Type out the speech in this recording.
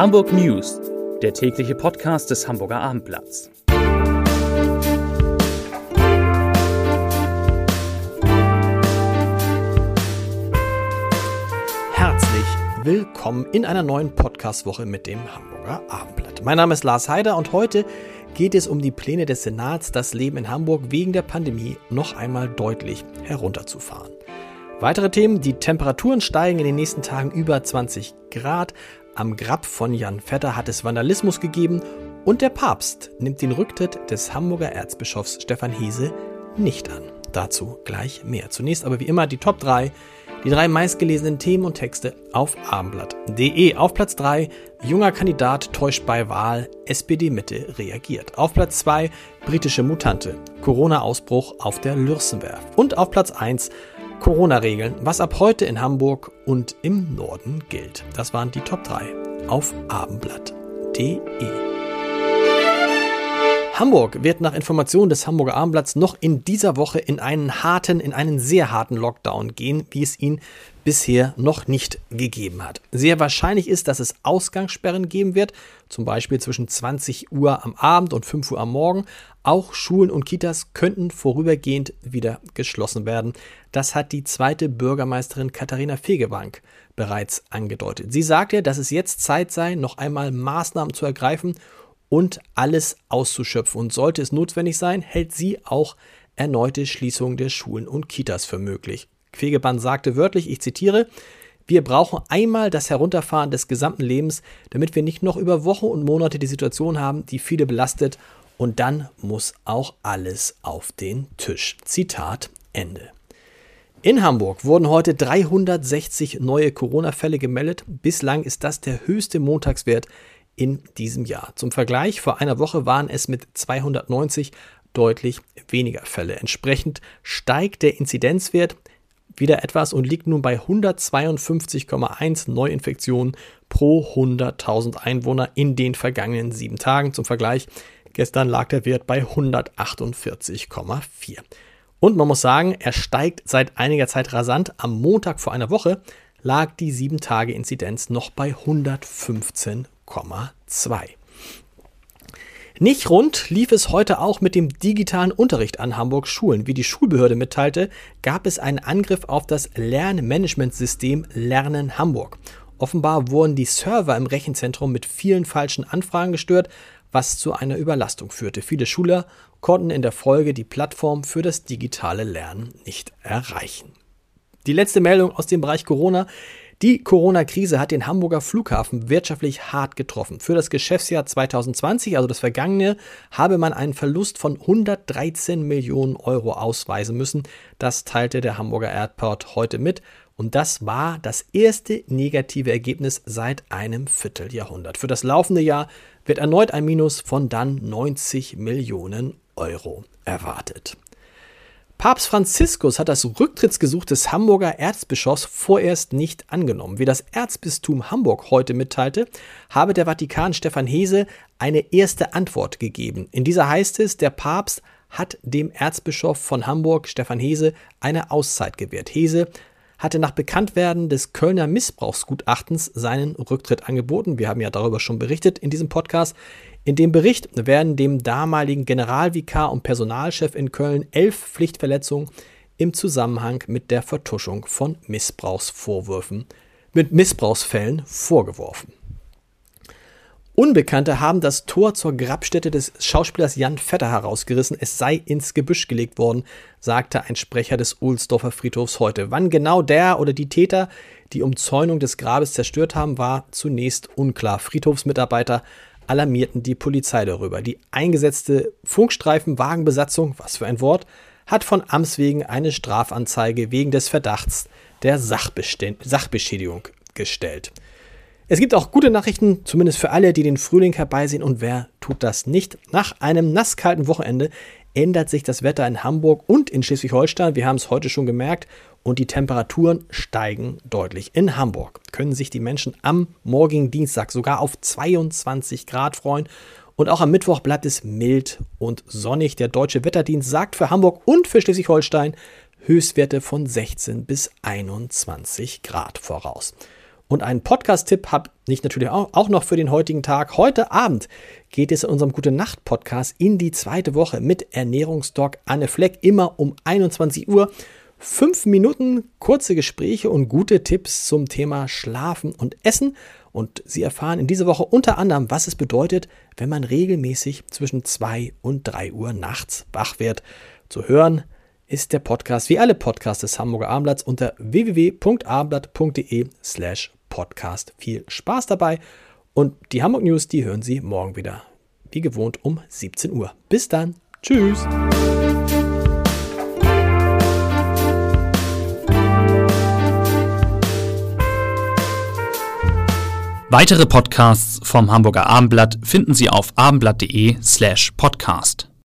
Hamburg News, der tägliche Podcast des Hamburger Abendblatts. Herzlich willkommen in einer neuen Podcastwoche mit dem Hamburger Abendblatt. Mein Name ist Lars Heider und heute geht es um die Pläne des Senats, das Leben in Hamburg wegen der Pandemie noch einmal deutlich herunterzufahren. Weitere Themen, die Temperaturen steigen in den nächsten Tagen über 20 Grad, am Grab von Jan Vetter hat es Vandalismus gegeben und der Papst nimmt den Rücktritt des Hamburger Erzbischofs Stefan Hese nicht an. Dazu gleich mehr. Zunächst aber wie immer die Top 3, die drei meistgelesenen Themen und Texte auf abendblatt.de. Auf Platz 3, junger Kandidat täuscht bei Wahl, SPD-Mitte reagiert. Auf Platz 2, britische Mutante, Corona-Ausbruch auf der Lürsenwerft. Und auf Platz 1, Corona-Regeln, was ab heute in Hamburg und im Norden gilt. Das waren die Top 3 auf abendblatt.de. Hamburg wird nach Informationen des Hamburger Abendblatts noch in dieser Woche in einen harten, in einen sehr harten Lockdown gehen, wie es ihn bisher noch nicht gegeben hat. Sehr wahrscheinlich ist, dass es Ausgangssperren geben wird, zum Beispiel zwischen 20 Uhr am Abend und 5 Uhr am Morgen. Auch Schulen und Kitas könnten vorübergehend wieder geschlossen werden. Das hat die zweite Bürgermeisterin Katharina Fegebank bereits angedeutet. Sie sagte, dass es jetzt Zeit sei, noch einmal Maßnahmen zu ergreifen und alles auszuschöpfen. Und sollte es notwendig sein, hält sie auch erneute Schließungen der Schulen und Kitas für möglich. Fegebank sagte wörtlich, ich zitiere, wir brauchen einmal das Herunterfahren des gesamten Lebens, damit wir nicht noch über Wochen und Monate die Situation haben, die viele belastet. Und dann muss auch alles auf den Tisch. Zitat Ende. In Hamburg wurden heute 360 neue Corona-Fälle gemeldet. Bislang ist das der höchste Montagswert in diesem Jahr. Zum Vergleich, vor einer Woche waren es mit 290 deutlich weniger Fälle. Entsprechend steigt der Inzidenzwert wieder etwas und liegt nun bei 152,1 Neuinfektionen pro 100.000 Einwohner in den vergangenen sieben Tagen. Zum Vergleich, gestern lag der Wert bei 148,4. Und man muss sagen, er steigt seit einiger Zeit rasant. Am Montag vor einer Woche lag die 7-Tage-Inzidenz noch bei 115,2. Nicht rund lief es heute auch mit dem digitalen Unterricht an Hamburgs Schulen. Wie die Schulbehörde mitteilte, gab es einen Angriff auf das Lernmanagementsystem Lernen Hamburg. Offenbar wurden die Server im Rechenzentrum mit vielen falschen Anfragen gestört, was zu einer Überlastung führte. Viele Schüler konnten in der Folge die Plattform für das digitale Lernen nicht erreichen. Die letzte Meldung aus dem Bereich Corona. Die Corona-Krise hat den Hamburger Flughafen wirtschaftlich hart getroffen. Für das Geschäftsjahr 2020, also das vergangene, habe man einen Verlust von 113 Millionen Euro ausweisen müssen. Das teilte der Hamburger Airport heute mit. Und das war das erste negative Ergebnis seit einem Vierteljahrhundert. Für das laufende Jahr wird erneut ein Minus von dann 90 Millionen Euro erwartet. Papst Franziskus hat das Rücktrittsgesuch des Hamburger Erzbischofs vorerst nicht angenommen. Wie das Erzbistum Hamburg heute mitteilte, habe der Vatikan Stefan Hese eine erste Antwort gegeben. In dieser heißt es, der Papst hat dem Erzbischof von Hamburg, Stefan Hese, eine Auszeit gewährt. Hese hatte nach Bekanntwerden des Kölner Missbrauchsgutachtens seinen Rücktritt angeboten. Wir haben ja darüber schon berichtet in diesem Podcast. In dem Bericht werden dem damaligen Generalvikar und Personalchef in Köln elf Pflichtverletzungen im Zusammenhang mit der Vertuschung von Missbrauchsvorwürfen, mit Missbrauchsfällen vorgeworfen. Unbekannte haben das Tor zur Grabstätte des Schauspielers Jan Vetter herausgerissen. Es sei ins Gebüsch gelegt worden, sagte ein Sprecher des Ohlsdorfer Friedhofs heute. Wann genau der oder die Täter die Umzäunung des Grabes zerstört haben, war zunächst unklar. Friedhofsmitarbeiter alarmierten die Polizei darüber. Die eingesetzte Funkstreifenwagenbesatzung, was für ein Wort, hat von Amts wegen eine Strafanzeige wegen des Verdachts der Sachbeschädigung gestellt. Es gibt auch gute Nachrichten, zumindest für alle, die den Frühling herbeisehen. Und wer tut das nicht? Nach einem nasskalten Wochenende ändert sich das Wetter in Hamburg und in Schleswig-Holstein. Wir haben es heute schon gemerkt und die Temperaturen steigen deutlich. In Hamburg können sich die Menschen am morgigen Dienstag sogar auf 22 Grad freuen. Und auch am Mittwoch bleibt es mild und sonnig. Der Deutsche Wetterdienst sagt für Hamburg und für Schleswig-Holstein Höchstwerte von 16 bis 21 Grad voraus. Und einen Podcast-Tipp habe ich natürlich auch noch für den heutigen Tag. Heute Abend geht es in unserem Gute Nacht Podcast in die zweite Woche mit Ernährungsdoc Anne Fleck, immer um 21 Uhr. Fünf Minuten kurze Gespräche und gute Tipps zum Thema Schlafen und Essen. Und Sie erfahren in dieser Woche unter anderem, was es bedeutet, wenn man regelmäßig zwischen 2 und 3 Uhr nachts wach wird. Zu hören ist der Podcast wie alle Podcasts des Hamburger Abendblatts unter www.abendblatt.de slash podcast. Viel Spaß dabei und die Hamburg News, die hören Sie morgen wieder. Wie gewohnt um 17 Uhr. Bis dann. Tschüss. Weitere Podcasts vom Hamburger Abendblatt finden Sie auf abendblatt.de slash podcast.